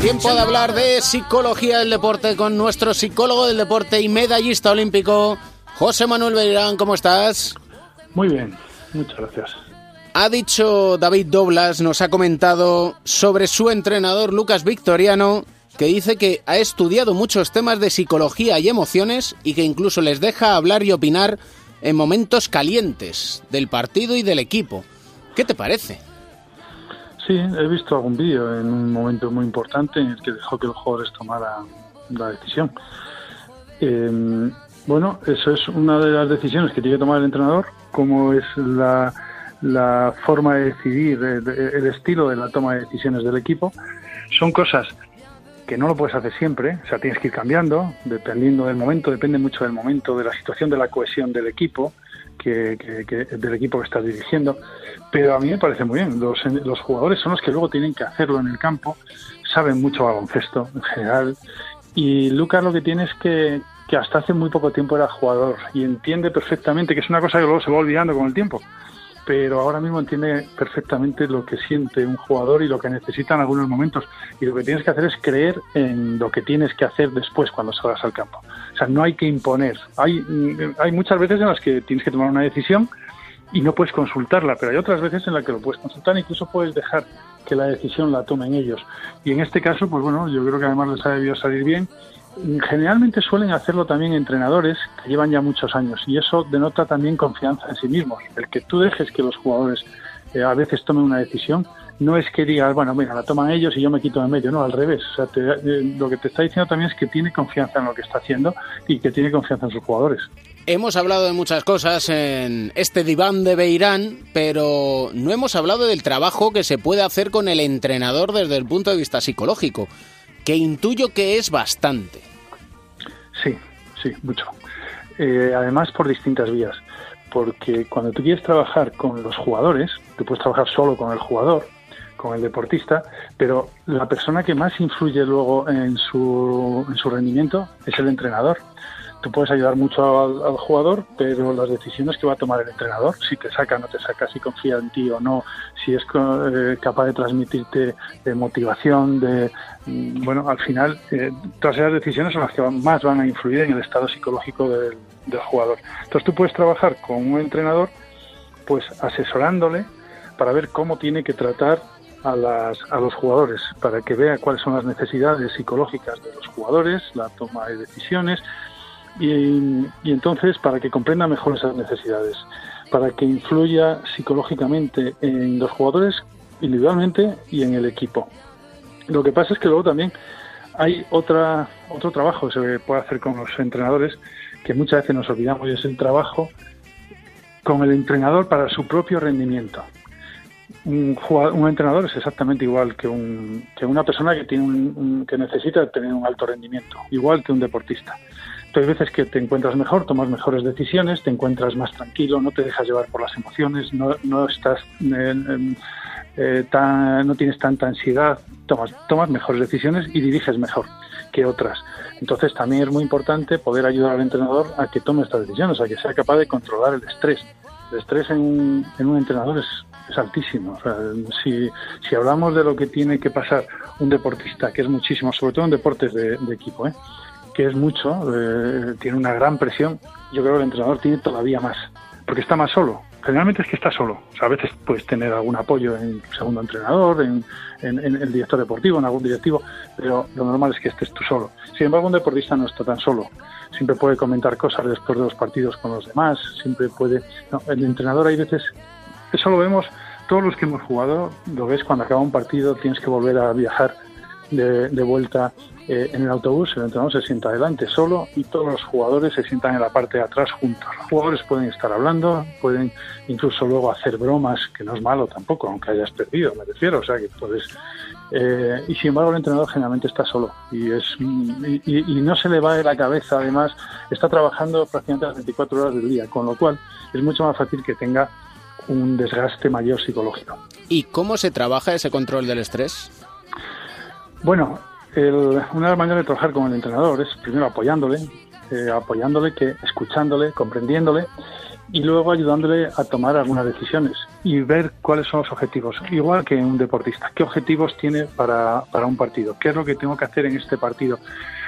Tiempo de hablar de psicología del deporte con nuestro psicólogo del deporte y medallista olímpico, José Manuel Beirán. ¿Cómo estás? Muy bien, muchas gracias. Ha dicho David Doblas, nos ha comentado sobre su entrenador Lucas Victoriano, que dice que ha estudiado muchos temas de psicología y emociones y que incluso les deja hablar y opinar en momentos calientes del partido y del equipo. ¿Qué te parece? Sí, he visto algún vídeo en un momento muy importante en el que dejó que los jugadores tomaran la decisión. Em, bueno, eso es una de las decisiones que tiene que tomar el entrenador, como es la la forma de decidir, el estilo de la toma de decisiones del equipo, son cosas que no lo puedes hacer siempre, o sea, tienes que ir cambiando, dependiendo del momento, depende mucho del momento, de la situación, de la cohesión del equipo, que, del equipo que estás dirigiendo, pero a mí me parece muy bien, los, los jugadores son los que luego tienen que hacerlo en el campo, saben mucho baloncesto en general, y Lucas lo que tiene es que, que hasta hace muy poco tiempo era jugador y entiende perfectamente que es una cosa que luego se va olvidando con el tiempo pero ahora mismo entiende perfectamente lo que siente un jugador y lo que necesita en algunos momentos. Y lo que tienes que hacer es creer en lo que tienes que hacer después cuando salgas al campo. O sea, no hay que imponer. Hay, hay muchas veces en las que tienes que tomar una decisión y no puedes consultarla, pero hay otras veces en las que lo puedes consultar, incluso puedes dejar que la decisión la tomen ellos. Y en este caso, pues bueno, yo creo que además les ha debido salir bien Generalmente suelen hacerlo también entrenadores que llevan ya muchos años y eso denota también confianza en sí mismos. El que tú dejes que los jugadores eh, a veces tomen una decisión no es que digas, bueno, mira, la toman ellos y yo me quito de medio, no, al revés. O sea, eh, lo que te está diciendo también es que tiene confianza en lo que está haciendo y que tiene confianza en sus jugadores. Hemos hablado de muchas cosas en este diván de Beirán, pero no hemos hablado del trabajo que se puede hacer con el entrenador desde el punto de vista psicológico que intuyo que es bastante. Sí, sí, mucho. Eh, además por distintas vías, porque cuando tú quieres trabajar con los jugadores, tú puedes trabajar solo con el jugador, con el deportista, pero la persona que más influye luego en su, en su rendimiento es el entrenador tú puedes ayudar mucho al, jugador, pero las decisiones que va a tomar el entrenador, si te saca o no te saca, si confía en ti o no, si es eh, capaz de transmitirte de motivación, de mm, bueno, al final eh, todas esas decisiones son las que más van a influir en el estado psicológico del, jugador. Entonces tú puedes trabajar con un entrenador, pues asesorándole para ver cómo tiene que tratar a, las, a los jugadores, para que vea cuáles son las necesidades psicológicas de los jugadores, la toma de decisiones, y, entonces para que comprenda mejor esas necesidades, para que influya psicológicamente en los jugadores individualmente y en el equipo. Lo que pasa es que luego también hay otra, otro trabajo que se puede hacer con los entrenadores que muchas veces nos olvidamos y es el trabajo con el entrenador para su propio rendimiento. Un, un entrenador es exactamente igual que, un, que una persona que, tiene un, que necesita tener un alto rendimiento, igual que un deportista hay veces que te encuentras mejor, tomas mejores decisiones, te encuentras más tranquilo, no te dejas llevar por las emociones, no, no estás eh, eh, tan, no tienes tanta ansiedad, tomas, tomas mejores decisiones y diriges mejor que otras. Entonces también es muy importante poder ayudar al entrenador a que tome estas decisiones, a que sea capaz de controlar el estrés. El estrés en, un entrenador es, altísimo. si, si hablamos de lo que tiene que pasar un deportista, que es muchísimo, sobre todo en deportes de, de equipo, ¿eh? Que es mucho, eh, tiene una gran presión, yo creo que el entrenador tiene todavía más, porque está más solo. Generalmente es que está solo. a veces puedes tener algún apoyo en segundo entrenador, en, el director deportivo, en algún directivo, pero lo normal es que estés tú solo. Sin embargo, un deportista no está tan solo. Siempre puede comentar cosas después de los partidos con los demás, siempre puede... el entrenador hay veces... Eso lo vemos todos los que hemos jugado, lo ves cuando acaba un partido, tienes que volver a viajar de, vuelta eh, en el autobús el entrenador se sienta adelante solo y todos los jugadores se sientan en la parte de atrás juntos. Los jugadores pueden estar hablando, pueden incluso luego hacer bromas, que no es malo tampoco, aunque hayas perdido, me refiero, o sea que puedes... Eh, y sin embargo el entrenador generalmente está solo y, es, y, no se le va de la cabeza, además está trabajando prácticamente las 24 horas del día, con lo cual es mucho más fácil que tenga un desgaste mayor psicológico. ¿Y cómo se trabaja ese control del estrés? Bueno, una de las maneras de trabajar con el entrenador es primero apoyándole, eh, apoyándole, que escuchándole, comprendiéndole y luego ayudándole a tomar algunas decisiones y ver cuáles son los objetivos. Igual que un deportista, qué objetivos tiene para, para un partido, qué es lo que tengo que hacer en este partido.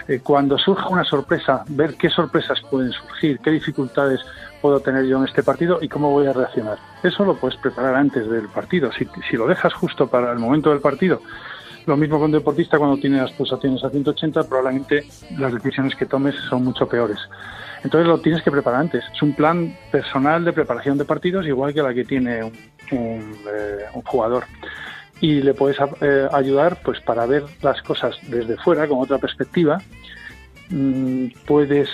Eh, cuando surja una sorpresa, ver qué sorpresas pueden surgir, qué dificultades puedo tener yo en este partido y cómo voy a reaccionar. Eso lo puedes preparar antes del partido. Si, si lo dejas justo para el momento del partido, lo mismo con un deportista cuando tiene las pulsaciones a 180, probablemente las decisiones que tomes son mucho peores. Entonces lo tienes que preparar antes. Es un plan personal de preparación de partidos igual que la que tiene un, eh, jugador. Y le puedes eh, ayudar pues para ver las cosas desde fuera, con otra perspectiva. Mm, puedes,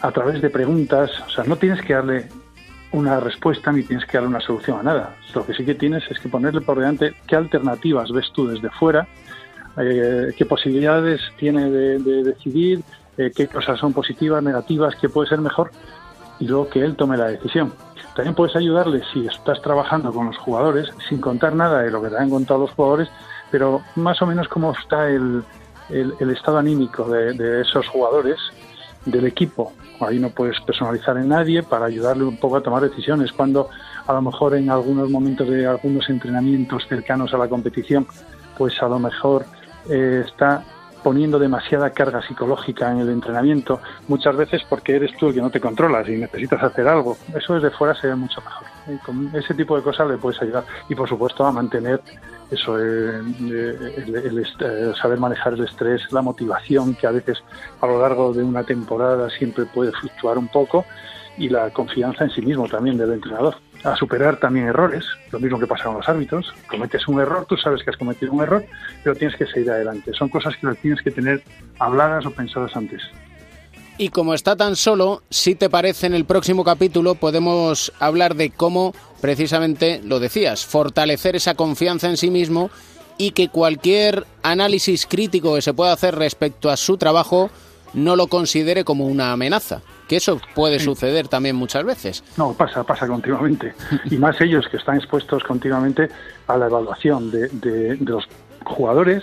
a través de preguntas, o sea, no tienes que darle una respuesta ni tienes que darle una solución a nada. Lo que sí que tienes es que ponerle por delante qué alternativas ves tú desde fuera, eh, qué posibilidades tiene de decidir, eh, qué cosas son positivas, negativas, qué puede ser mejor y luego que él tome la decisión. También puedes ayudarle si estás trabajando con los jugadores, sin contar nada de lo que te han contado los jugadores, pero más o menos cómo está el, el, estado anímico de, esos jugadores, del equipo. Ahí no puedes personalizar en nadie para ayudarle un poco a tomar decisiones. Cuando a lo mejor en algunos momentos de algunos entrenamientos cercanos a la competición, pues a lo mejor eh, está poniendo demasiada carga psicológica en el entrenamiento, muchas veces porque eres tú el que no te controlas y necesitas hacer algo. Eso desde fuera se ve mucho mejor. Y con ese tipo de cosas le puedes ayudar. Y por supuesto a mantener eso, eh, el, eh, saber manejar el estrés, la motivación, que a veces a lo largo de una temporada siempre puede fluctuar un poco, y la confianza en sí mismo también del entrenador a superar también errores, lo mismo que pasa con los árbitros. Cometes un error, tú sabes que has cometido un error, pero tienes que seguir adelante. Son cosas que las tienes que tener habladas o pensadas antes. Y como está tan solo, si te parece en el próximo capítulo podemos hablar de cómo, precisamente, lo decías, fortalecer esa confianza en sí mismo y que cualquier análisis crítico que se pueda hacer respecto a su trabajo no lo considere como una amenaza que eso puede suceder también muchas veces. No, pasa, pasa continuamente. Y más ellos que están expuestos continuamente a la evaluación de, los jugadores,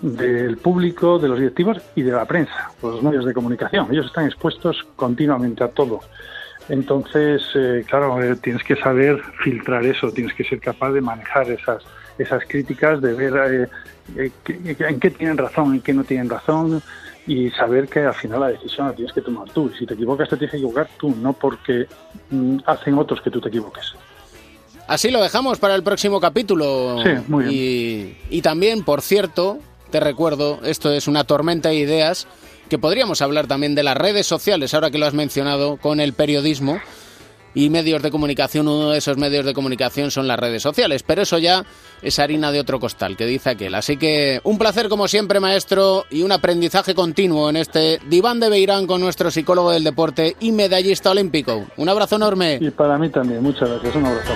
del público, de los directivos y de la prensa, los medios de comunicación. Ellos están expuestos continuamente a todo. Entonces, eh, claro, eh, tienes que saber filtrar eso, tienes que ser capaz de manejar esas, esas críticas, de ver eh, en qué tienen razón, en qué no tienen razón, y saber que al final la decisión la tienes que tomar tú. Y si te equivocas, te tienes que equivocar tú, no porque mm, hacen otros que tú te equivoques. Así lo dejamos para el próximo capítulo. Sí, muy bien. Y, también, por cierto, te recuerdo, esto es una tormenta de ideas, que podríamos hablar también de las redes sociales, ahora que lo has mencionado, con el periodismo y medios de comunicación, uno de esos medios de comunicación son las redes sociales, pero eso ya es harina de otro costal, que dice aquel. Así que un placer como siempre, maestro, y un aprendizaje continuo en este diván de Beirán con nuestro psicólogo del deporte y medallista olímpico. Un abrazo enorme. Y para mí también, muchas gracias, un abrazo.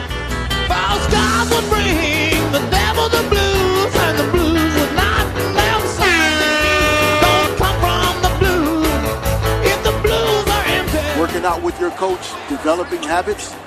your coach developing habits?